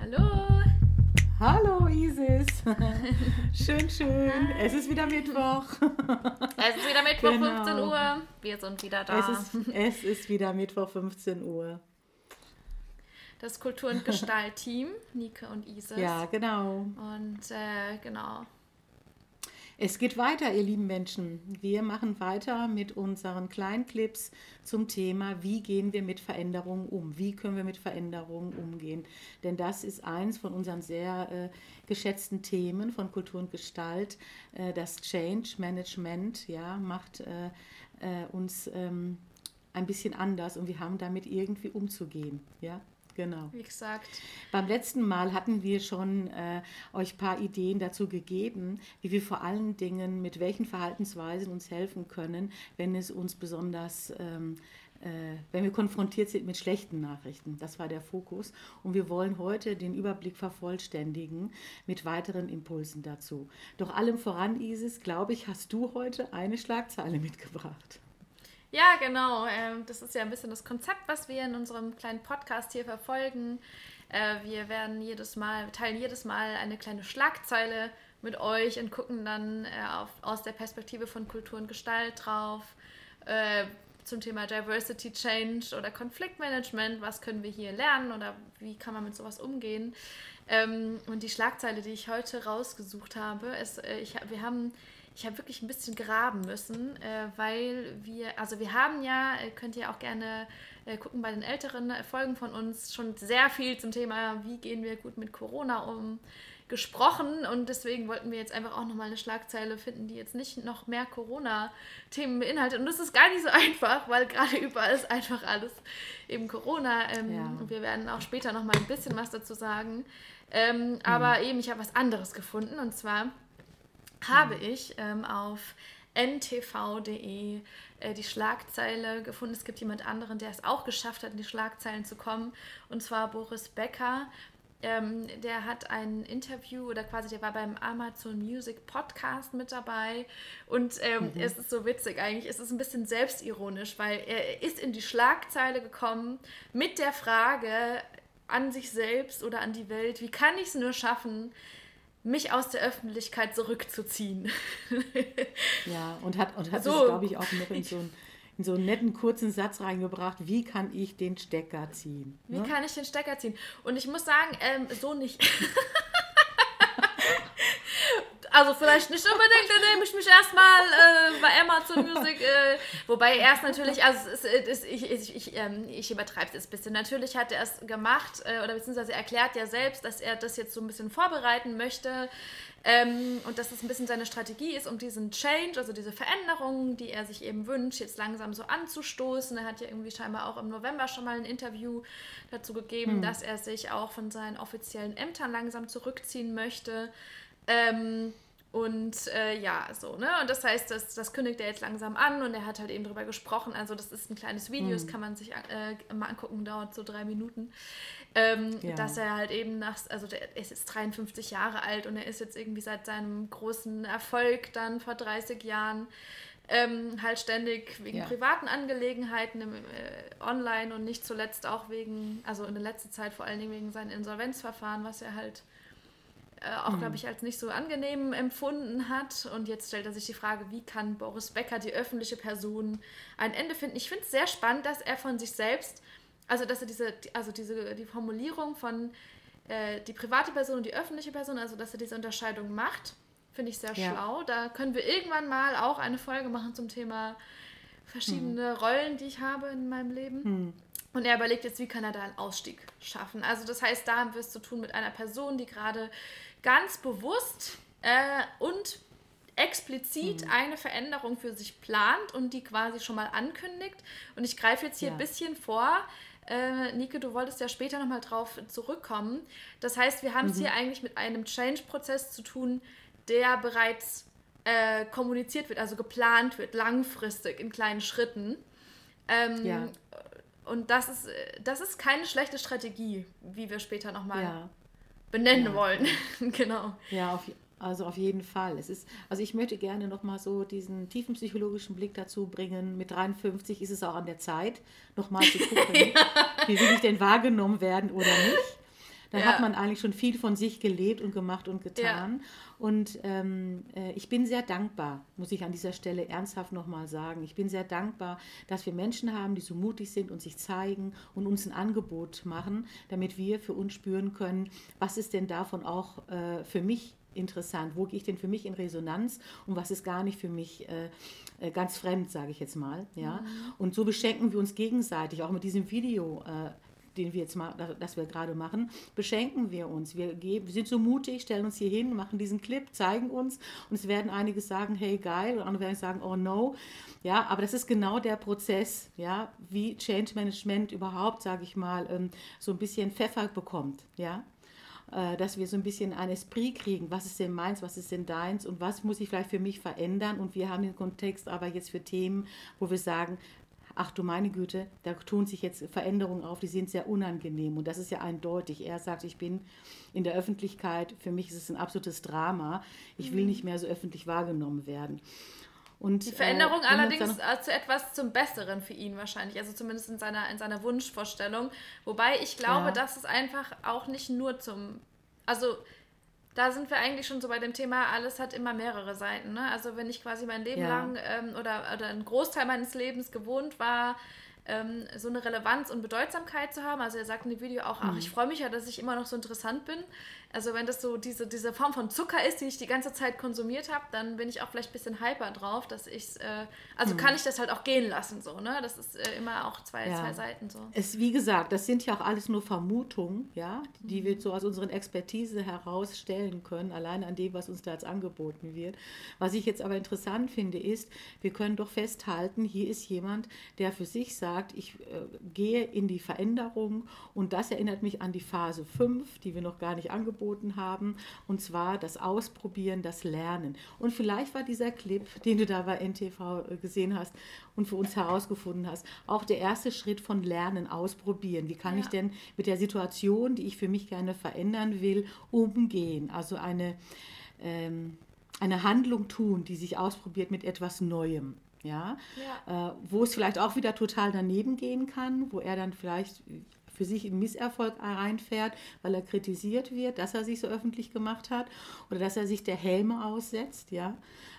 Hallo. Hallo Isis. schön, schön. Es ist wieder Mittwoch. Es ist wieder Mittwoch, genau. 15 Uhr. Wir sind wieder da. Es ist, es ist wieder Mittwoch, 15 Uhr. Das Kultur- und Gestalt-Team, Nike und Isis. Ja, genau. Und äh, genau, es geht weiter, ihr lieben Menschen. Wir machen weiter mit unseren kleinen Clips zum Thema, wie gehen wir mit Veränderungen um? Wie können wir mit Veränderungen umgehen? Denn das ist eins von unseren sehr äh, geschätzten Themen von Kultur und Gestalt. Äh, das Change Management ja, macht äh, äh uns ähm, ein bisschen anders und wir haben damit irgendwie umzugehen. Ja? Genau. Wie gesagt. Beim letzten Mal hatten wir schon äh, euch ein paar Ideen dazu gegeben, wie wir vor allen Dingen mit welchen Verhaltensweisen uns helfen können, wenn es uns besonders, ähm, äh, wenn wir konfrontiert sind mit schlechten Nachrichten. Das war der Fokus. Und wir wollen heute den Überblick vervollständigen mit weiteren Impulsen dazu. Doch allem voran, Isis, glaube ich, hast du heute eine Schlagzeile mitgebracht. Ja, genau. Ähm, das ist ja ein bisschen das Konzept, was wir in unserem kleinen Podcast hier verfolgen. Äh, wir werden jedes Mal, teilen jedes Mal eine kleine Schlagzeile mit euch und gucken dann äh, auf, aus der Perspektive von Kultur und Gestalt drauf. Äh, zum Thema Diversity Change oder Konfliktmanagement, was können wir hier lernen oder wie kann man mit sowas umgehen. Ähm, und die Schlagzeile, die ich heute rausgesucht habe, ist, ich, wir haben ich habe wirklich ein bisschen graben müssen, äh, weil wir, also wir haben ja, äh, könnt ihr auch gerne äh, gucken bei den älteren Folgen von uns, schon sehr viel zum Thema, wie gehen wir gut mit Corona um, gesprochen und deswegen wollten wir jetzt einfach auch nochmal eine Schlagzeile finden, die jetzt nicht noch mehr Corona-Themen beinhaltet. Und das ist gar nicht so einfach, weil gerade überall ist einfach alles eben Corona. Ähm, ja. Und wir werden auch später nochmal ein bisschen was dazu sagen. Ähm, mhm. Aber eben, ich habe was anderes gefunden und zwar habe ich ähm, auf ntv.de äh, die Schlagzeile gefunden. Es gibt jemand anderen, der es auch geschafft hat, in die Schlagzeilen zu kommen, und zwar Boris Becker. Ähm, der hat ein Interview oder quasi der war beim Amazon Music Podcast mit dabei und ähm, mhm. es ist so witzig eigentlich, es ist ein bisschen selbstironisch, weil er ist in die Schlagzeile gekommen mit der Frage an sich selbst oder an die Welt, wie kann ich es nur schaffen, mich aus der Öffentlichkeit zurückzuziehen. ja, und hat, und hat so. es, glaube ich, auch noch in so, einen, in so einen netten kurzen Satz reingebracht, wie kann ich den Stecker ziehen? Wie ne? kann ich den Stecker ziehen? Und ich muss sagen, ähm, so nicht. Also vielleicht nicht unbedingt, indem ich mich erstmal äh, bei Amazon Music, äh, wobei erst natürlich, also es ist, es, ich, ich, ich, ähm, ich übertreibe es jetzt ein bisschen. Natürlich hat er es gemacht äh, oder beziehungsweise erklärt ja selbst, dass er das jetzt so ein bisschen vorbereiten möchte ähm, und dass das ein bisschen seine Strategie ist, um diesen Change, also diese Veränderungen, die er sich eben wünscht, jetzt langsam so anzustoßen. Er hat ja irgendwie scheinbar auch im November schon mal ein Interview dazu gegeben, mhm. dass er sich auch von seinen offiziellen Ämtern langsam zurückziehen möchte. Ähm, und äh, ja, so, ne? Und das heißt, das, das kündigt er jetzt langsam an und er hat halt eben drüber gesprochen. Also, das ist ein kleines Video, das mhm. kann man sich äh, mal angucken, dauert so drei Minuten. Ähm, ja. Dass er halt eben nach, also der ist jetzt 53 Jahre alt und er ist jetzt irgendwie seit seinem großen Erfolg dann vor 30 Jahren ähm, halt ständig wegen ja. privaten Angelegenheiten im, äh, online und nicht zuletzt auch wegen, also in der letzten Zeit vor allen Dingen wegen seinen Insolvenzverfahren, was er halt auch, mhm. glaube ich, als nicht so angenehm empfunden hat. Und jetzt stellt er sich die Frage, wie kann Boris Becker, die öffentliche Person, ein Ende finden? Ich finde es sehr spannend, dass er von sich selbst, also dass er diese, also diese, die Formulierung von äh, die private Person und die öffentliche Person, also dass er diese Unterscheidung macht, finde ich sehr ja. schlau. Da können wir irgendwann mal auch eine Folge machen zum Thema verschiedene mhm. Rollen, die ich habe in meinem Leben. Mhm. Und er überlegt jetzt, wie kann er da einen Ausstieg schaffen. Also das heißt, da haben wir es zu tun mit einer Person, die gerade ganz bewusst äh, und explizit mhm. eine Veränderung für sich plant und die quasi schon mal ankündigt. Und ich greife jetzt hier ja. ein bisschen vor, äh, Nike, du wolltest ja später nochmal drauf zurückkommen. Das heißt, wir haben es mhm. hier eigentlich mit einem Change-Prozess zu tun, der bereits äh, kommuniziert wird, also geplant wird, langfristig in kleinen Schritten. Ähm, ja. Und das ist, das ist keine schlechte Strategie, wie wir später nochmal ja. benennen ja. wollen. genau. Ja, auf, also auf jeden Fall. Es ist, also ich möchte gerne nochmal so diesen tiefen psychologischen Blick dazu bringen. Mit 53 ist es auch an der Zeit, nochmal zu gucken, wie will ich denn wahrgenommen werden oder nicht. Dann ja. hat man eigentlich schon viel von sich gelebt und gemacht und getan. Ja. Und ähm, äh, ich bin sehr dankbar, muss ich an dieser Stelle ernsthaft nochmal sagen. Ich bin sehr dankbar, dass wir Menschen haben, die so mutig sind und sich zeigen und uns ein Angebot machen, damit wir für uns spüren können, was ist denn davon auch äh, für mich interessant, wo gehe ich denn für mich in Resonanz und was ist gar nicht für mich äh, äh ganz fremd, sage ich jetzt mal. Ja? Mhm. Und so beschenken wir uns gegenseitig, auch mit diesem Video. Äh, den wir jetzt mal, das wir gerade machen, beschenken wir uns. Wir, geben, wir sind so mutig, stellen uns hier hin, machen diesen Clip, zeigen uns und es werden einige sagen, hey geil, und andere werden sagen, oh no. Ja, aber das ist genau der Prozess, ja, wie Change Management überhaupt, sage ich mal, ähm, so ein bisschen Pfeffer bekommt, ja äh, dass wir so ein bisschen ein Esprit kriegen, was ist denn meins, was ist denn deins und was muss ich vielleicht für mich verändern. Und wir haben den Kontext aber jetzt für Themen, wo wir sagen, ach du meine Güte, da tun sich jetzt Veränderungen auf, die sind sehr unangenehm. Und das ist ja eindeutig. Er sagt, ich bin in der Öffentlichkeit, für mich ist es ein absolutes Drama. Ich will mhm. nicht mehr so öffentlich wahrgenommen werden. Und, die Veränderung äh, allerdings äh, zu etwas zum Besseren für ihn wahrscheinlich, also zumindest in seiner, in seiner Wunschvorstellung. Wobei ich glaube, ja. dass es einfach auch nicht nur zum, also da sind wir eigentlich schon so bei dem Thema, alles hat immer mehrere Seiten. Ne? Also wenn ich quasi mein Leben ja. lang ähm, oder, oder einen Großteil meines Lebens gewohnt war, ähm, so eine Relevanz und Bedeutsamkeit zu haben. Also er sagt in dem Video auch, ach, mhm. ich freue mich ja, dass ich immer noch so interessant bin. Also wenn das so diese, diese Form von Zucker ist, die ich die ganze Zeit konsumiert habe, dann bin ich auch vielleicht ein bisschen hyper drauf, dass ich äh, also mhm. kann ich das halt auch gehen lassen so, ne? Das ist äh, immer auch zwei, ja. zwei Seiten so. Es, wie gesagt, das sind ja auch alles nur Vermutungen, ja, die mhm. wir so aus unseren Expertise herausstellen können, allein an dem, was uns da jetzt angeboten wird. Was ich jetzt aber interessant finde, ist, wir können doch festhalten, hier ist jemand, der für sich sagt, ich äh, gehe in die Veränderung und das erinnert mich an die Phase 5, die wir noch gar nicht angeboten angeboten haben, und zwar das Ausprobieren, das Lernen. Und vielleicht war dieser Clip, den du da bei NTV äh, gesehen hast und für uns herausgefunden hast, auch der erste Schritt von Lernen, Ausprobieren. Wie kann ja. ich denn mit der Situation, die ich für mich gerne verändern will, umgehen? Also eine, ähm, eine Handlung tun, die sich ausprobiert mit etwas Neuem. Ja, ja. Äh, wo es vielleicht auch wieder total daneben gehen kann, wo er dann vielleicht für sich in Misserfolg reinfährt, weil er kritisiert wird, dass er sich so öffentlich gemacht hat oder dass er sich der Helme aussetzt, ja.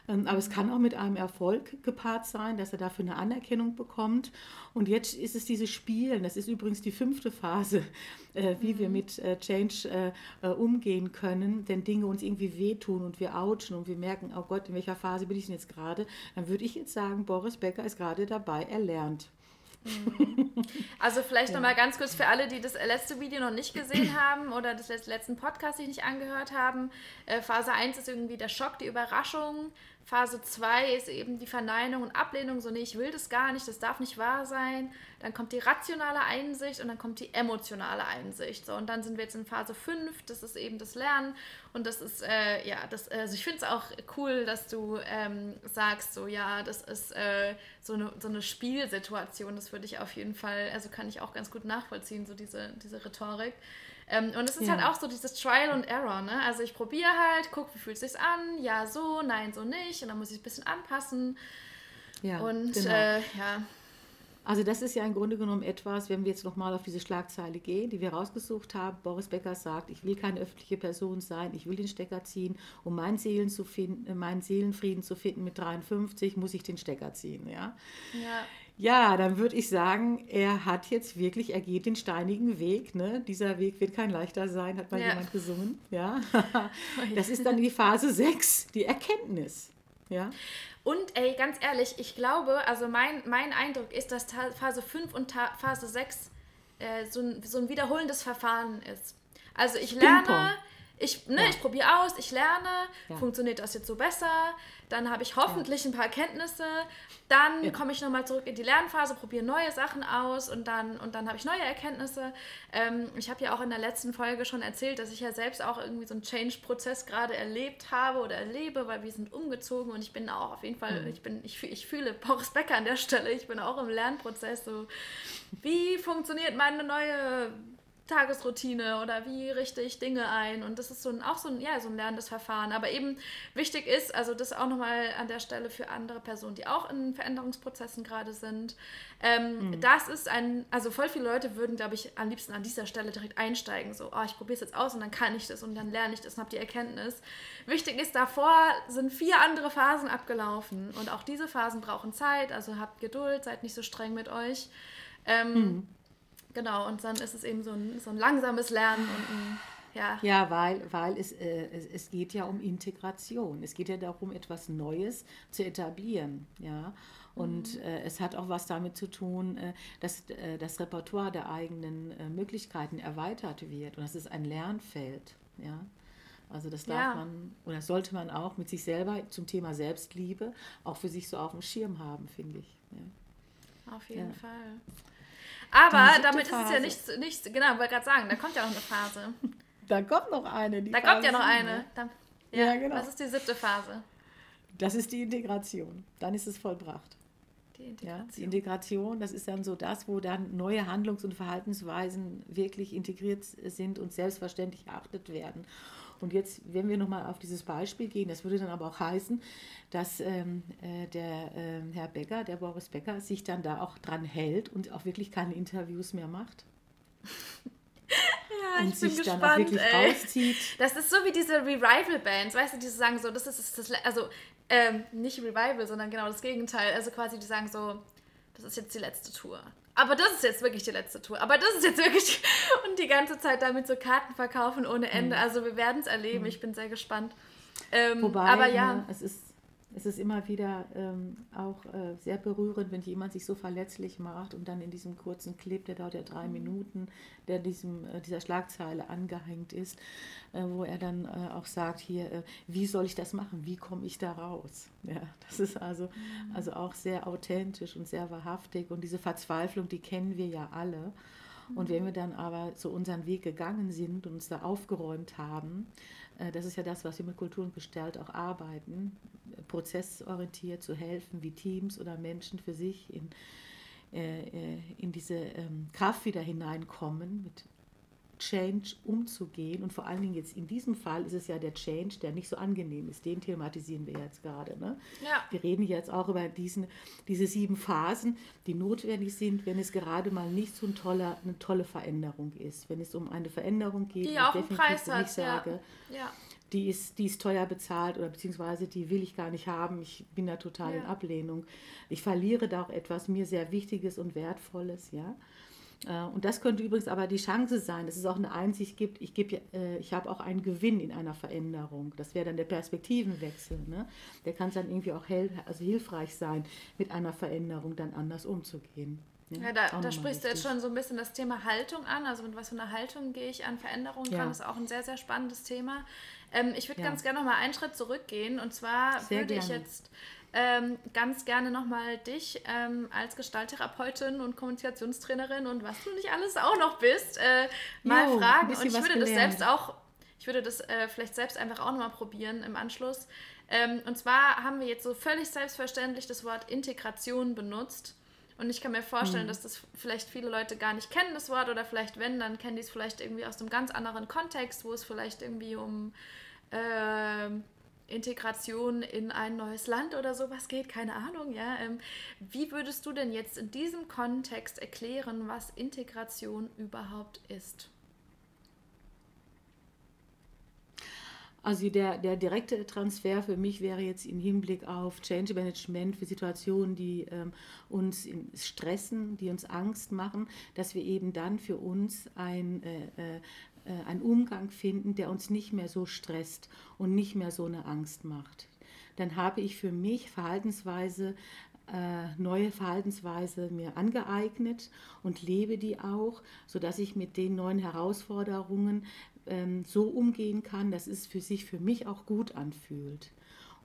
Ähm, aber es kann auch mit einem Erfolg gepaart sein, dass er dafür eine Anerkennung bekommt. Und jetzt ist es dieses Spielen, das ist übrigens die fünfte Phase, äh, wie mhm. wir mit äh, Change äh, umgehen können, wenn Dinge uns irgendwie wehtun und wir ouchen und wir merken, oh Gott, in welcher Phase bin ich denn jetzt gerade, dann würde ich jetzt sagen, Boris Becker ist gerade dabei, er lernt. Mhm. Also vielleicht ja. nochmal ganz kurz für alle, die das letzte Video noch nicht gesehen haben oder das letzten Podcast sich nicht angehört haben. Äh, Phase 1 ist irgendwie der Schock, die Überraschung. Phase 2 ist eben die Verneinung und Ablehnung, so nee, ich will das gar nicht, das darf nicht wahr sein. Dann kommt die rationale Einsicht und dann kommt die emotionale Einsicht. So, und dann sind wir jetzt in Phase 5, das ist eben das Lernen. Und das ist, äh, ja, das, also ich finde es auch cool, dass du ähm, sagst, so ja, das ist äh, so, eine, so eine Spielsituation, das würde ich auf jeden Fall, also kann ich auch ganz gut nachvollziehen, so diese, diese Rhetorik. Ähm, und es ist ja. halt auch so dieses Trial and Error, ne? Also ich probiere halt, gucke, wie fühlt es sich an, ja, so, nein, so nicht. Und dann muss ich ein bisschen anpassen. Ja, und genau. äh, ja. Also das ist ja im Grunde genommen etwas, wenn wir jetzt nochmal auf diese Schlagzeile gehen, die wir rausgesucht haben. Boris Becker sagt, ich will keine öffentliche Person sein, ich will den Stecker ziehen. Um meinen, Seelen zu finden, meinen Seelenfrieden zu finden mit 53, muss ich den Stecker ziehen. Ja. ja. Ja, dann würde ich sagen, er hat jetzt wirklich, er geht den steinigen Weg. Ne? Dieser Weg wird kein leichter sein, hat mal ja. jemand gesungen. Ja? Das ist dann die Phase 6, die Erkenntnis. Ja? Und ey, ganz ehrlich, ich glaube, also mein, mein Eindruck ist, dass Phase 5 und Phase 6 äh, so, ein, so ein wiederholendes Verfahren ist. Also ich lerne, ich, ne, Ja. ich probiere aus, ich lerne, Ja. funktioniert das jetzt so besser, dann habe ich hoffentlich ein paar Erkenntnisse, dann Ja. komme ich nochmal zurück in die Lernphase, probiere neue Sachen aus und dann, und dann habe ich neue Erkenntnisse. Ähm, ich habe ja auch in der letzten Folge schon erzählt, dass ich ja selbst auch irgendwie so einen Change-Prozess gerade erlebt habe oder erlebe, weil wir sind umgezogen und ich bin auch auf jeden Fall, ich bin, ich, ich fühle Boris Becker an der Stelle, ich bin auch im Lernprozess so, wie funktioniert meine neue Tagesroutine oder wie richte ich Dinge ein und das ist so ein, auch so ein, ja, so ein lernendes Verfahren. Aber eben wichtig ist, also das auch nochmal an der Stelle für andere Personen, die auch in Veränderungsprozessen gerade sind. Ähm, Das ist ein, also voll viele Leute würden, glaube ich, am liebsten an dieser Stelle direkt einsteigen. So, oh, ich probiere es jetzt aus und dann kann ich das und dann lerne ich das und habe die Erkenntnis. Wichtig ist, davor sind vier andere Phasen abgelaufen und auch diese Phasen brauchen Zeit, also habt Geduld, seid nicht so streng mit euch. Ähm, Genau, und dann ist es eben so ein, so ein langsames Lernen und ein, ja, Ja, weil, weil es, äh, es, es geht ja um Integration. Es geht ja darum, etwas Neues zu etablieren. Ja? Und äh, es hat auch was damit zu tun, äh, dass äh, das Repertoire der eigenen äh, Möglichkeiten erweitert wird. Und das ist ein Lernfeld. Ja? Also das darf Ja. man oder sollte man auch mit sich selber zum Thema Selbstliebe auch für sich so auf dem Schirm haben, finde ich. Ja. auf jeden Ja. Fall. Aber damit ist es ja Phase. nicht, nicht genau, ich wollte gerade sagen, da kommt ja noch eine Phase. Da kommt noch eine. Die Da kommt ja Phase noch eine. Dann, Ja, ja, genau. Das ist die siebte Phase. Das ist die Integration. Dann ist es vollbracht. Die Ja, Integration. die Integration, das ist dann so das, wo dann neue Handlungs- und Verhaltensweisen wirklich integriert sind und selbstverständlich erachtet werden. Und jetzt, wenn wir nochmal auf dieses Beispiel gehen, das würde dann aber auch heißen, dass ähm, äh, der ähm, Herr Becker, der Boris Becker, sich dann da auch dran hält und auch wirklich keine Interviews mehr macht ja, und ich bin sich dann auch gespannt, wirklich ey. rauszieht. Das ist so wie diese Revival-Bands, weißt du, die sagen so, das ist das, das also ähm, nicht Revival, sondern genau das Gegenteil. Also quasi, die sagen so, das ist jetzt die letzte Tour. Aber das ist jetzt wirklich die letzte Tour. Aber das ist jetzt wirklich und die ganze Zeit damit so Karten verkaufen ohne Ende. Also wir werden es erleben. Ich bin sehr gespannt. Ähm, Wobei, aber ja, ne, es, ist, es ist immer wieder ähm, auch äh, sehr berührend, wenn jemand sich so verletzlich macht und dann in diesem kurzen Clip, der dauert ja drei Minuten, der diesem, äh, dieser Schlagzeile angehängt ist, äh, wo er dann äh, auch sagt, hier, äh, wie soll ich das machen? Wie komme ich da raus? Ja, das ist also, also auch sehr authentisch und sehr wahrhaftig und diese Verzweiflung, die kennen wir ja alle. Und wenn wir dann aber so unseren Weg gegangen sind und uns da aufgeräumt haben, das ist ja das, was wir mit Kultur und Gestalt auch arbeiten, äh, prozessorientiert zu helfen, wie Teams oder Menschen für sich in, äh, äh, in diese ähm, Kraft wieder hineinkommen, mit Change umzugehen. Und vor allen Dingen jetzt in diesem Fall ist es ja der Change, der nicht so angenehm ist. Den thematisieren wir jetzt gerade. Ne? ja. Wir reden jetzt auch über diesen, diese sieben Phasen, die notwendig sind, wenn es gerade mal nicht so ein toller, eine tolle Veränderung ist. Wenn es um eine Veränderung geht, Die auch einen Preis hat, mich ja. sage, ja. die, ist, die ist teuer bezahlt oder beziehungsweise die will ich gar nicht haben. Ich bin da total in Ja. Ablehnung. Ich verliere da auch etwas mir sehr Wichtiges und Wertvolles, ja. Äh, Und das könnte übrigens aber die Chance sein, dass es auch eine Einsicht gibt, ich, gebe, ja- äh, ich habe auch einen Gewinn in einer Veränderung. Das wäre dann der Perspektivenwechsel. Ne? Der kann dann irgendwie auch hel also hilfreich sein, mit einer Veränderung dann anders umzugehen. Ja, Auch da, da nochmal sprichst du jetzt schon so ein bisschen das Thema Haltung an. Also mit was für einer Haltung gehe ich an Veränderungen Ja. ran, ist auch ein sehr, sehr spannendes Thema. Ähm, ich würde Ja. ganz gerne noch mal einen Schritt zurückgehen. Und zwar Sehr würde ich gerne. jetzt ähm, ganz gerne noch mal dich ähm, als Gestalttherapeutin und Kommunikationstrainerin und was du nicht alles auch noch bist, äh, mal Jo, fragen. Und ich würde das gelernt. selbst auch, ich würde das äh, vielleicht selbst einfach auch noch mal probieren im Anschluss. Ähm, und zwar haben wir jetzt so völlig selbstverständlich das Wort Integration benutzt. Und ich kann mir vorstellen, Mhm. dass das vielleicht viele Leute gar nicht kennen, das Wort, oder vielleicht wenn, dann kennen die es vielleicht irgendwie aus einem ganz anderen Kontext, wo es vielleicht irgendwie um ähm, Integration in ein neues Land oder sowas geht, keine Ahnung, ja. Ähm, wie würdest du denn jetzt in diesem Kontext erklären, was Integration überhaupt ist? Also der, der direkte Transfer für mich wäre jetzt im Hinblick auf Change Management für Situationen, die ähm, uns stressen, die uns Angst machen, dass wir eben dann für uns ein, äh, äh, einen Umgang finden, der uns nicht mehr so stresst und nicht mehr so eine Angst macht. Dann habe ich für mich Verhaltensweise äh, neue Verhaltensweise mir angeeignet und lebe die auch, sodass ich mit den neuen Herausforderungen ähm, so umgehen kann, dass es für sich für mich auch gut anfühlt.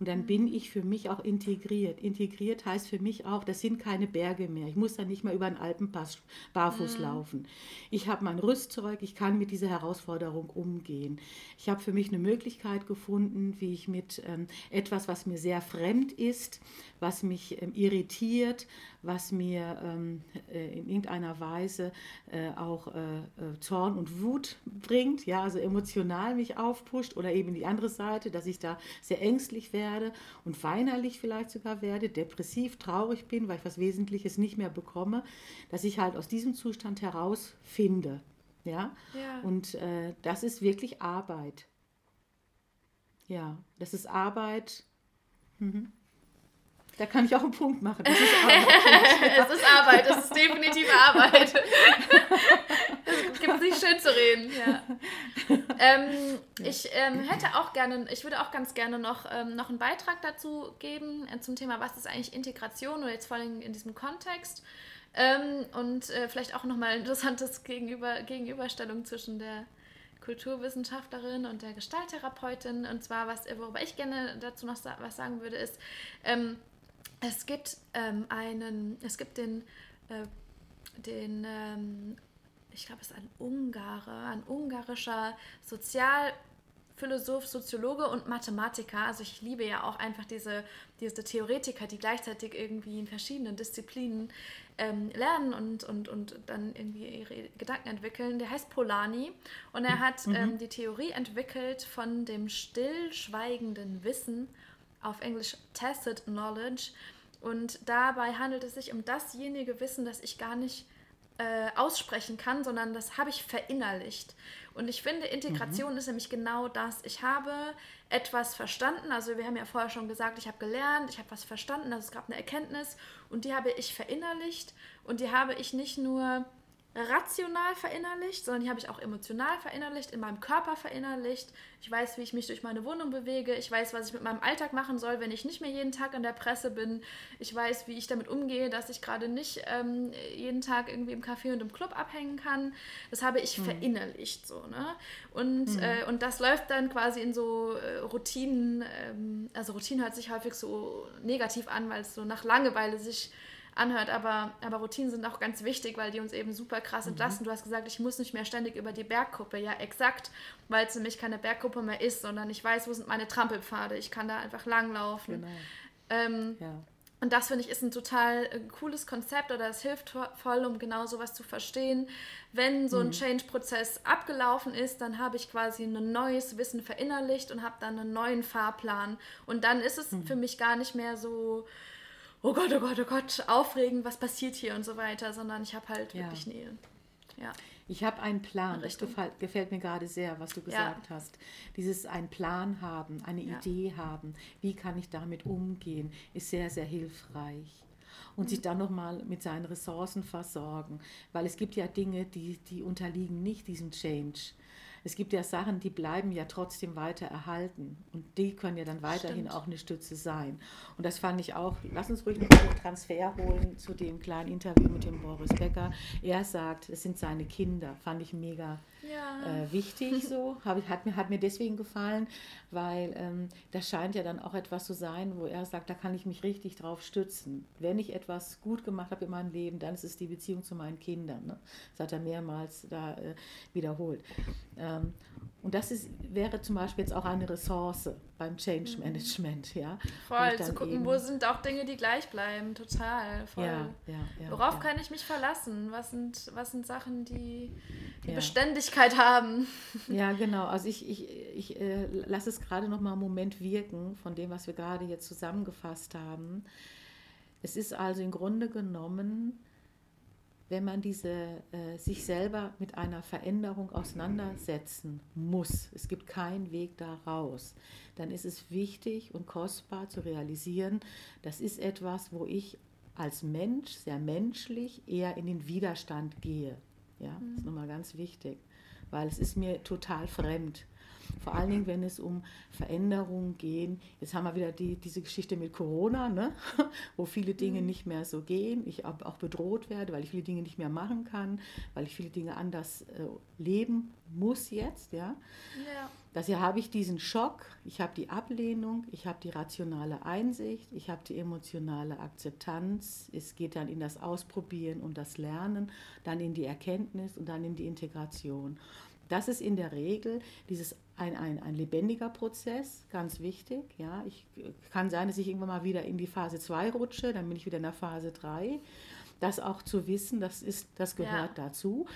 Und dann bin ich für mich auch integriert. Integriert heißt für mich auch, das sind keine Berge mehr. Ich muss dann nicht mehr über einen Alpenpass barfuß mhm. laufen. Ich habe mein Rüstzeug, ich kann mit dieser Herausforderung umgehen. Ich habe für mich eine Möglichkeit gefunden, wie ich mit ähm, etwas, was mir sehr fremd ist, was mich ähm, irritiert, was mir ähm, äh, in irgendeiner Weise äh, auch äh, äh, Zorn und Wut bringt, ja, also emotional mich aufpusht oder eben die andere Seite, dass ich da sehr ängstlich werde und weinerlich vielleicht sogar werde, depressiv, traurig bin, weil ich was Wesentliches nicht mehr bekomme, dass ich halt aus diesem Zustand herausfinde. Ja? ja. Und äh, das ist wirklich Arbeit. Ja, das ist Arbeit. Mhm. Da kann ich auch einen Punkt machen. Das ist Arbeit. es ist Arbeit, es ist definitive Arbeit. es gibt nicht schön zu reden. Ja. Ähm, ich ähm, hätte auch gerne, ich würde auch ganz gerne noch, ähm, noch einen Beitrag dazu geben äh, zum Thema, was ist eigentlich Integration oder jetzt vor allem in diesem Kontext. Ähm, und äh, vielleicht auch nochmal interessantes Gegenüber, Gegenüberstellung zwischen der Kulturwissenschaftlerin und der Gestalttherapeutin. Und zwar, was, worüber ich gerne dazu noch was sagen würde, ist, ähm, es gibt ähm, einen, es gibt den, äh, den ähm, ich glaube, es ist ein Ungare, ein ungarischer Sozialphilosoph, Soziologe und Mathematiker. Also ich liebe ja auch einfach diese, diese Theoretiker, die gleichzeitig irgendwie in verschiedenen Disziplinen ähm, lernen und, und, und dann irgendwie ihre Gedanken entwickeln. Der heißt Polani und er hat mhm. ähm, die Theorie entwickelt von dem stillschweigenden Wissen auf Englisch Tacit Knowledge. Und dabei handelt es sich um dasjenige Wissen, das ich gar nicht äh, aussprechen kann, sondern das habe ich verinnerlicht. Und ich finde, Integration mhm. ist nämlich genau das. Ich habe etwas verstanden, also wir haben ja vorher schon gesagt, ich habe gelernt, ich habe was verstanden, also es gab eine Erkenntnis und die habe ich verinnerlicht und die habe ich nicht nur rational verinnerlicht, sondern die habe ich auch emotional verinnerlicht, in meinem Körper verinnerlicht. Ich weiß, wie ich mich durch meine Wohnung bewege. Ich weiß, was ich mit meinem Alltag machen soll, wenn ich nicht mehr jeden Tag in der Presse bin. Ich weiß, wie ich damit umgehe, dass ich gerade nicht ähm, jeden Tag irgendwie im Café und im Club abhängen kann. Das habe ich hm. verinnerlicht so. Ne? Und, hm. äh, und das läuft dann quasi in so äh, Routinen. Ähm, also Routine hört sich häufig so negativ an, weil es so nach Langeweile sich anhört. Aber, aber Routinen sind auch ganz wichtig, weil die uns eben super krass mhm. entlasten. Mhm. Du hast gesagt, ich muss nicht mehr ständig über die Bergkuppe. Ja, exakt, weil es nämlich keine Bergkuppe mehr ist, sondern ich weiß, wo sind meine Trampelpfade. Ich kann da einfach langlaufen. Genau. Ähm, ja. Und das finde ich ist ein total äh, cooles Konzept oder es hilft voll, um genau sowas zu verstehen. Wenn so ein mhm. Change-Prozess abgelaufen ist, dann habe ich quasi ein neues Wissen verinnerlicht und habe dann einen neuen Fahrplan. Und dann ist es mhm. für mich gar nicht mehr so, oh Gott, oh Gott, oh Gott, aufregend, was passiert hier und so weiter, sondern ich habe halt ja. wirklich Nähe. Ja. Ich habe einen Plan, das gefällt, gefällt, mir gerade sehr, was du gesagt ja. hast. Dieses ein Plan haben, eine ja. Idee haben, wie kann ich damit umgehen, ist sehr, sehr hilfreich. Und mhm. sich dann nochmal mit seinen Ressourcen versorgen, weil es gibt ja Dinge, die, die unterliegen nicht diesem Change es gibt ja Sachen, die bleiben ja trotzdem weiter erhalten und die können ja dann weiterhin Stimmt. auch eine Stütze sein. Und das fand ich auch, lass uns ruhig noch einen Transfer holen zu dem kleinen Interview mit dem Boris Becker. Er sagt, es sind seine Kinder, fand ich mega ja. äh, wichtig so. Hab, hat, mir, hat mir deswegen gefallen, weil ähm, das scheint ja dann auch etwas zu sein, wo er sagt, da kann ich mich richtig drauf stützen. Wenn ich etwas gut gemacht habe in meinem Leben, dann ist es die Beziehung zu meinen Kindern. Ne? Das hat er mehrmals da äh, wiederholt. Ähm, und das ist, wäre zum Beispiel jetzt auch eine Ressource beim Change mhm. Management, ja. Voll, zu gucken, wo sind auch Dinge, die gleich bleiben, total. Voll. Ja, ja, ja, Worauf kann ich mich verlassen? Was sind, was sind Sachen, die, die Beständigkeit haben? Ja, genau. Also ich, ich, ich äh, lasse es gerade noch mal einen Moment wirken von dem, was wir gerade jetzt zusammengefasst haben. Es ist also im Grunde genommen wenn man diese, äh, sich selber mit einer Veränderung auseinandersetzen muss, es gibt keinen Weg da raus, dann ist es wichtig und kostbar zu realisieren, das ist etwas, wo ich als Mensch, sehr menschlich, eher in den Widerstand gehe. Ja, das ist mhm. nochmal ganz wichtig, weil es ist mir total fremd. Vor allen Dingen, wenn es um Veränderungen geht. Jetzt haben wir wieder die, diese Geschichte mit Corona, ne? wo viele Dinge mhm. nicht mehr so gehen. Ich auch bedroht werde, weil ich viele Dinge nicht mehr machen kann, weil ich viele Dinge anders äh, leben muss jetzt. Ja? ja. Daher habe ich diesen Schock, ich habe die Ablehnung, ich habe die rationale Einsicht, ich habe die emotionale Akzeptanz. Es geht dann in das Ausprobieren und das Lernen, dann in die Erkenntnis und dann in die Integration. Das ist in der Regel dieses ein, ein, ein lebendiger Prozess, ganz wichtig. Ja. Ich kann sein, dass ich irgendwann mal wieder in die Phase 2 rutsche, dann bin ich wieder in der Phase 3. Das auch zu wissen, das, ist, das gehört ja. dazu.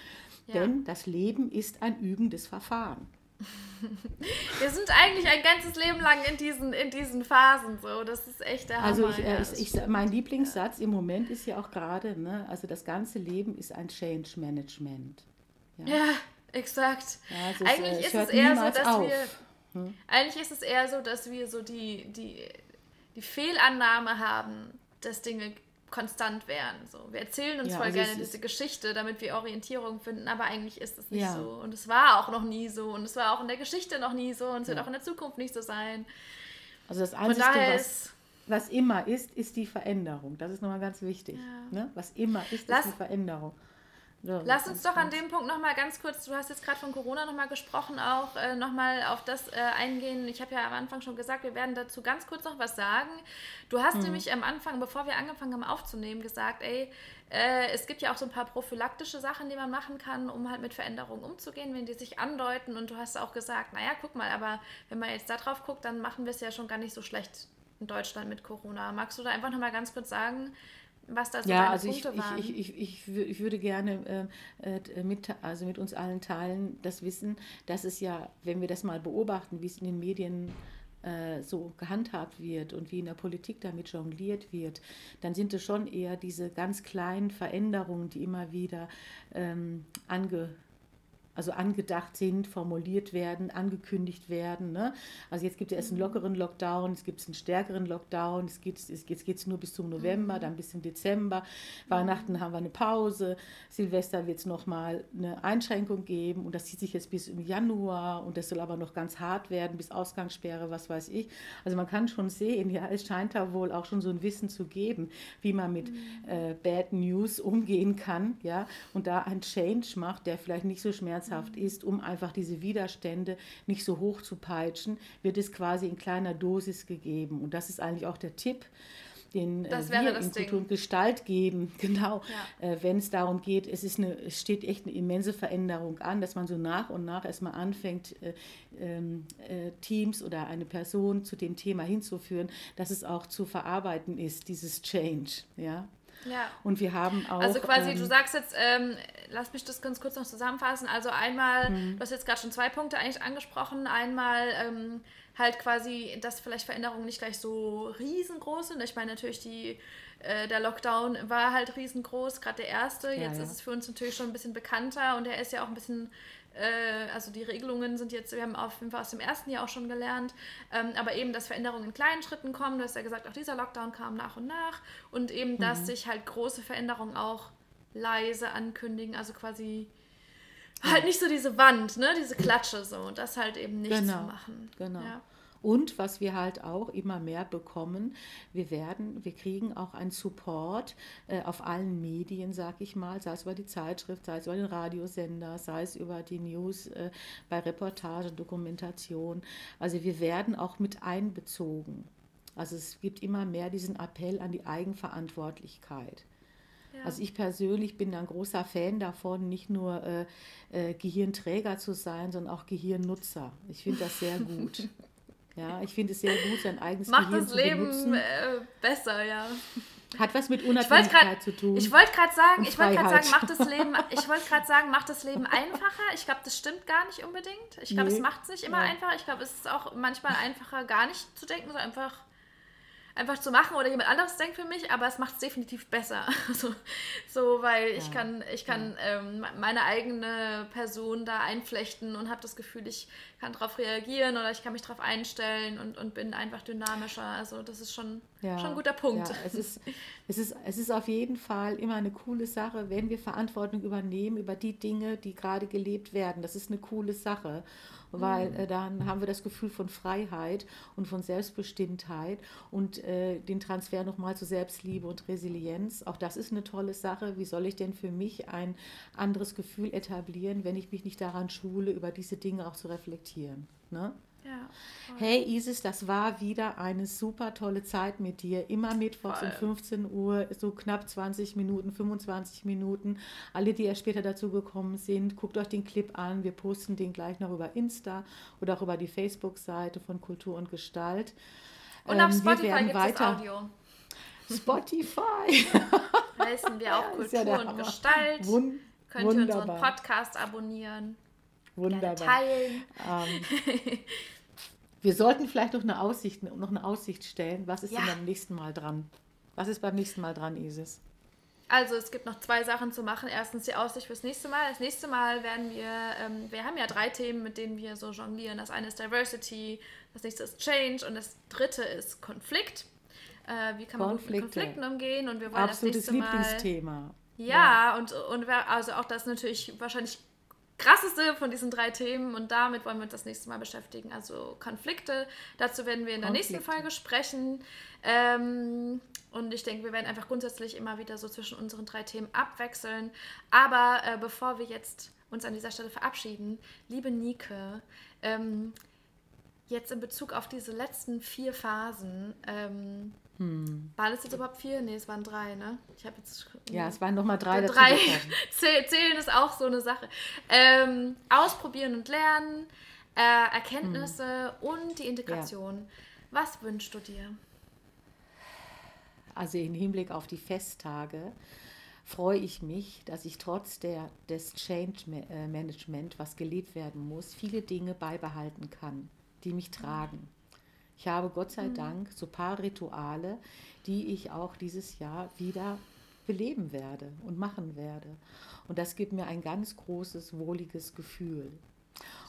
Ja. Denn das Leben ist ein übendes Verfahren. Wir sind eigentlich ein ganzes Leben lang in diesen, in diesen Phasen so. Das ist echt der also Hammer. Also ich, ich, ich, mein Lieblingssatz im Moment ist ja auch gerade, ne, also das ganze Leben ist ein Change Management. Ja, ja exakt. Ja, ist, eigentlich ist es eher so, dass auf. wir hm? eigentlich ist es eher so, dass wir so die, die, die Fehlannahme haben, dass Dinge konstant wären. So. Wir erzählen uns ja, voll also gerne diese Geschichte, damit wir Orientierung finden, aber eigentlich ist es nicht ja. so. Und es war auch noch nie so und es war auch in der Geschichte noch nie so und es wird auch in der Zukunft nicht so sein. Also das Einzige, was, was immer ist, ist die Veränderung. Das ist nochmal ganz wichtig. Ne? Was immer ist, Lass, ist die Veränderung. Ja, Lass uns doch an dem Punkt nochmal ganz kurz, du hast jetzt gerade von Corona nochmal gesprochen, auch äh, nochmal auf das äh, eingehen. Ich habe ja am Anfang schon gesagt, wir werden dazu ganz kurz noch was sagen. Du hast hm. nämlich am Anfang, bevor wir angefangen haben aufzunehmen, gesagt, ey, äh, es gibt ja auch so ein paar prophylaktische Sachen, die man machen kann, um halt mit Veränderungen umzugehen, wenn die sich andeuten. Und du hast auch gesagt, naja, guck mal, aber wenn man jetzt da drauf guckt, dann machen wir es ja schon gar nicht so schlecht in Deutschland mit Corona. Magst du da einfach nochmal ganz kurz sagen, was da so ja, also Punkte ich, waren. Ich, ich, ich, ich würde gerne äh, äh, mit, also mit uns allen teilen, das Wissen, dass es ja, wenn wir das mal beobachten, wie es in den Medien äh, so gehandhabt wird und wie in der Politik damit jongliert wird, dann sind es schon eher diese ganz kleinen Veränderungen, die immer wieder ähm, ange also angedacht sind, formuliert werden, angekündigt werden. Ne? Also jetzt gibt es erst einen lockeren Lockdown, es gibt einen stärkeren Lockdown, es geht, es, jetzt geht es nur bis zum November, mhm. dann bis zum Dezember. Weihnachten haben wir eine Pause, Silvester wird es nochmal eine Einschränkung geben und das zieht sich jetzt bis im Januar und das soll aber noch ganz hart werden, bis Ausgangssperre, was weiß ich. Also man kann schon sehen, ja, es scheint da wohl auch schon so ein Wissen zu geben, wie man mit mhm. äh, Bad News umgehen kann, ja, und da ein Change macht, der vielleicht nicht so schmerzhaft schmerzhaft ist, um einfach diese Widerstände nicht so hoch zu peitschen, wird es quasi in kleiner Dosis gegeben. Und das ist eigentlich auch der Tipp, den äh, wir in Kultur und Gestalt geben, genau, ja. äh, wenn es darum geht, es, ist eine, es steht echt eine immense Veränderung an, dass man so nach und nach erstmal anfängt, äh, ähm, äh, Teams oder eine Person zu dem Thema hinzuführen, dass es auch zu verarbeiten ist, dieses Change, ja. Ja. Und wir haben auch. Also quasi, ähm, du sagst jetzt, ähm, lass mich das ganz kurz noch zusammenfassen. Also einmal, mhm. du hast jetzt gerade schon zwei Punkte eigentlich angesprochen. Einmal ähm, halt quasi, dass vielleicht Veränderungen nicht gleich so riesengroß sind. Ich meine natürlich, die, äh, der Lockdown war halt riesengroß, gerade der erste. Jetzt ja, ja. ist es für uns natürlich schon ein bisschen bekannter und er ist ja auch ein bisschen äh, also die Regelungen sind jetzt, wir haben auf jeden Fall aus dem ersten Jahr auch schon gelernt, ähm, aber eben, dass Veränderungen in kleinen Schritten kommen. Du hast ja gesagt, auch dieser Lockdown kam nach und nach und eben, dass mhm. sich halt große Veränderungen auch leise ankündigen, also quasi halt nicht so diese Wand, ne, diese Klatsche so und das halt eben nicht genau. zu machen. Genau. Ja. Und was wir halt auch immer mehr bekommen, wir werden, wir kriegen auch einen Support äh, auf allen Medien, sag ich mal, sei es über die Zeitschrift, sei es über den Radiosender, sei es über die News äh, bei Reportagen, Dokumentation. Also wir werden auch mit einbezogen. Also es gibt immer mehr diesen Appell an die Eigenverantwortlichkeit. Also ich persönlich bin ein großer Fan davon, nicht nur äh, äh, Gehirnträger zu sein, sondern auch Gehirnnutzer. Ich finde das sehr gut. Ja, ich finde es sehr gut, sein eigenes Macht Gehirn das Leben äh, besser, ja. Hat was mit Unabhängigkeit grad, zu tun. Ich wollte gerade sagen, ich wollte gerade sagen, macht das Leben, ich wollte gerade sagen, macht das Leben einfacher. Ich glaube, das stimmt gar nicht unbedingt. Ich glaube, nee. es macht es nicht immer ja. einfacher. Ich glaube, es ist auch manchmal einfacher, gar nicht zu denken, sondern einfach einfach zu machen oder jemand anderes denkt für mich, aber es macht es definitiv besser. so, so, weil ja. ich kann, ich kann ja. ähm, meine eigene Person da einflechten und habe das Gefühl, ich kann darauf reagieren oder ich kann mich darauf einstellen und, und bin einfach dynamischer. Also das ist schon ja, schon ein guter Punkt. Ja, es, ist, es, ist, es ist auf jeden Fall immer eine coole Sache, wenn wir Verantwortung übernehmen über die Dinge, die gerade gelebt werden. Das ist eine coole Sache, weil mhm. äh, dann haben wir das Gefühl von Freiheit und von Selbstbestimmtheit und äh, den Transfer nochmal zu Selbstliebe und Resilienz. Auch das ist eine tolle Sache. Wie soll ich denn für mich ein anderes Gefühl etablieren, wenn ich mich nicht daran schule, über diese Dinge auch zu reflektieren? Ne? Ja, hey Isis, das war wieder eine super tolle Zeit mit dir. Immer mittwochs um 15 Uhr, so knapp 20 Minuten, 25 Minuten. Alle, die erst später dazu gekommen sind, guckt euch den Clip an. Wir posten den gleich noch über Insta oder auch über die Facebook-Seite von Kultur und Gestalt. Und auf ähm, Spotify gibt es Audio. Spotify. Heißen wir auch Kultur ja und Gestalt. Wund Könnt ihr unseren Podcast abonnieren. Wunderbar. teilen. Ähm, Wir sollten vielleicht noch eine Aussicht, noch eine Aussicht stellen. Was ist ja. denn beim nächsten Mal dran? Was ist beim nächsten Mal dran, Isis? Also es gibt noch zwei Sachen zu machen. Erstens die Aussicht fürs nächste Mal. Das nächste Mal werden wir, ähm, wir haben ja drei Themen, mit denen wir so jonglieren. Das eine ist Diversity, das nächste ist Change und das dritte ist Konflikt. Äh, wie kann man Konflikte. mit Konflikten umgehen? Und wir wollen Absolutes das nächste Mal. Lieblingsthema. Ja, ja, und, und also auch das natürlich wahrscheinlich krasseste von diesen drei Themen und damit wollen wir uns das nächste Mal beschäftigen. Also Konflikte, dazu werden wir in der Konflikte. nächsten Folge sprechen. Ähm, und ich denke, wir werden einfach grundsätzlich immer wieder so zwischen unseren drei Themen abwechseln. Aber äh, bevor wir jetzt uns an dieser Stelle verabschieden, liebe Nike, ähm, jetzt in Bezug auf diese letzten vier Phasen, ähm, hm. Waren es jetzt überhaupt vier? Nee, es waren drei, ne? Ich habe jetzt. Ja, es waren nochmal drei dazu. Drei. Zählen ist auch so eine Sache. Ähm, ausprobieren und lernen, äh, Erkenntnisse hm. und die Integration. Ja. Was wünschst du dir? Also im Hinblick auf die Festtage freue ich mich, dass ich trotz der, des Change äh, Management, was gelebt werden muss, viele Dinge beibehalten kann, die mich tragen. Ich habe Gott sei mhm. Dank so ein paar Rituale, die ich auch dieses Jahr wieder beleben werde und machen werde. Und das gibt mir ein ganz großes, wohliges Gefühl.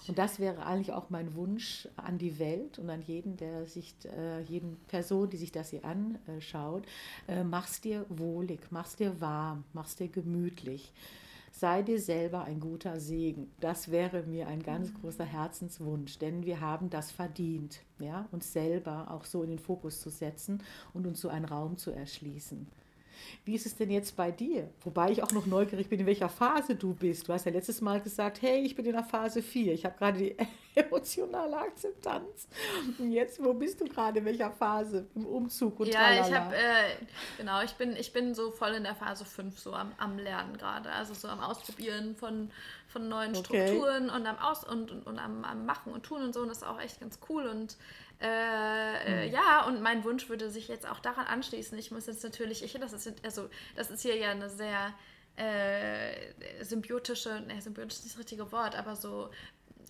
Und das wäre eigentlich auch mein Wunsch an die Welt und an jeden, der sich, äh, jeden Person, die sich das hier anschaut, äh, mach's dir wohlig, mach's dir warm, mach's dir gemütlich sei dir selber ein guter Segen. Das wäre mir ein ganz großer Herzenswunsch, denn wir haben das verdient, ja, uns selber auch so in den Fokus zu setzen und uns so einen Raum zu erschließen. Wie ist es denn jetzt bei dir? Wobei ich auch noch neugierig bin, in welcher Phase du bist. Du hast ja letztes Mal gesagt, hey, ich bin in der Phase 4. Ich habe gerade die emotionale Akzeptanz. Und jetzt, wo bist du gerade? In welcher Phase? Im Umzug und Ja, tralala. ich habe, äh, genau, ich bin, ich bin so voll in der Phase 5, so am, am Lernen gerade. Also so am Ausprobieren von, von neuen okay. Strukturen und am Aus und, und, und am, am Machen und Tun und so. Und das ist auch echt ganz cool. Und äh, mhm. Ja, und mein Wunsch würde sich jetzt auch daran anschließen. Ich muss jetzt natürlich, ich das ist, also, das ist hier ja eine sehr äh, symbiotische, ne, symbiotisch ist nicht das richtige Wort, aber so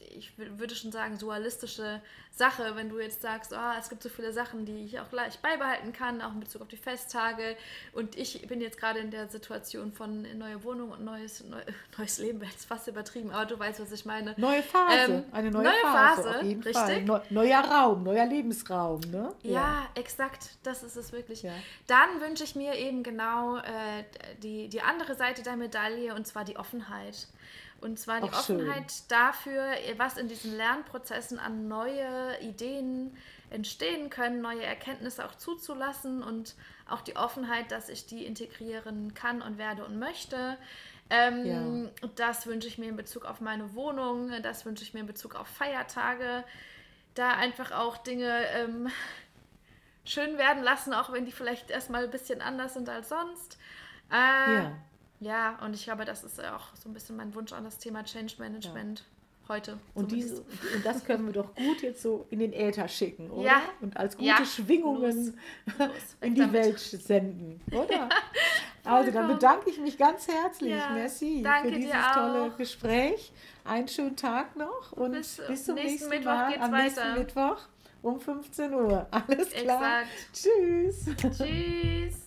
ich würde schon sagen, dualistische Sache, wenn du jetzt sagst, oh, es gibt so viele Sachen, die ich auch gleich beibehalten kann, auch in Bezug auf die Festtage. Und ich bin jetzt gerade in der Situation von neue Wohnung und neues, neu, neues Leben, wäre jetzt fast übertrieben, aber du weißt, was ich meine. Neue Phase, ähm, eine neue, neue Phase, Phase, auf jeden richtig? Fall. Neu, neuer Raum, neuer Lebensraum, ne? Ja, ja, exakt, das ist es wirklich. Ja. Dann wünsche ich mir eben genau äh, die, die andere Seite der Medaille, und zwar die Offenheit. Und zwar die Ach, Offenheit schön. dafür, was in diesen Lernprozessen an neue Ideen entstehen können, neue Erkenntnisse auch zuzulassen und auch die Offenheit, dass ich die integrieren kann und werde und möchte. Ähm, ja. Das wünsche ich mir in Bezug auf meine Wohnung, das wünsche ich mir in Bezug auf Feiertage. Da einfach auch Dinge ähm, schön werden lassen, auch wenn die vielleicht erstmal ein bisschen anders sind als sonst. Äh, ja. Ja, und ich glaube, das ist auch so ein bisschen mein Wunsch an das Thema Change Management. Ja. Heute. Und, diese, und das können wir doch gut jetzt so in den Äther schicken, oder? Ja. Und als gute ja. Schwingungen Los. Los. in die damit. Welt senden, oder? also dann bedanke ich mich ganz herzlich, ja. Merci, Danke für dieses tolle Gespräch. Einen schönen Tag noch und bis, bis zum nächsten, nächsten Mal am weiter. nächsten Mittwoch um 15 Uhr. Alles klar. Exakt. Tschüss. Tschüss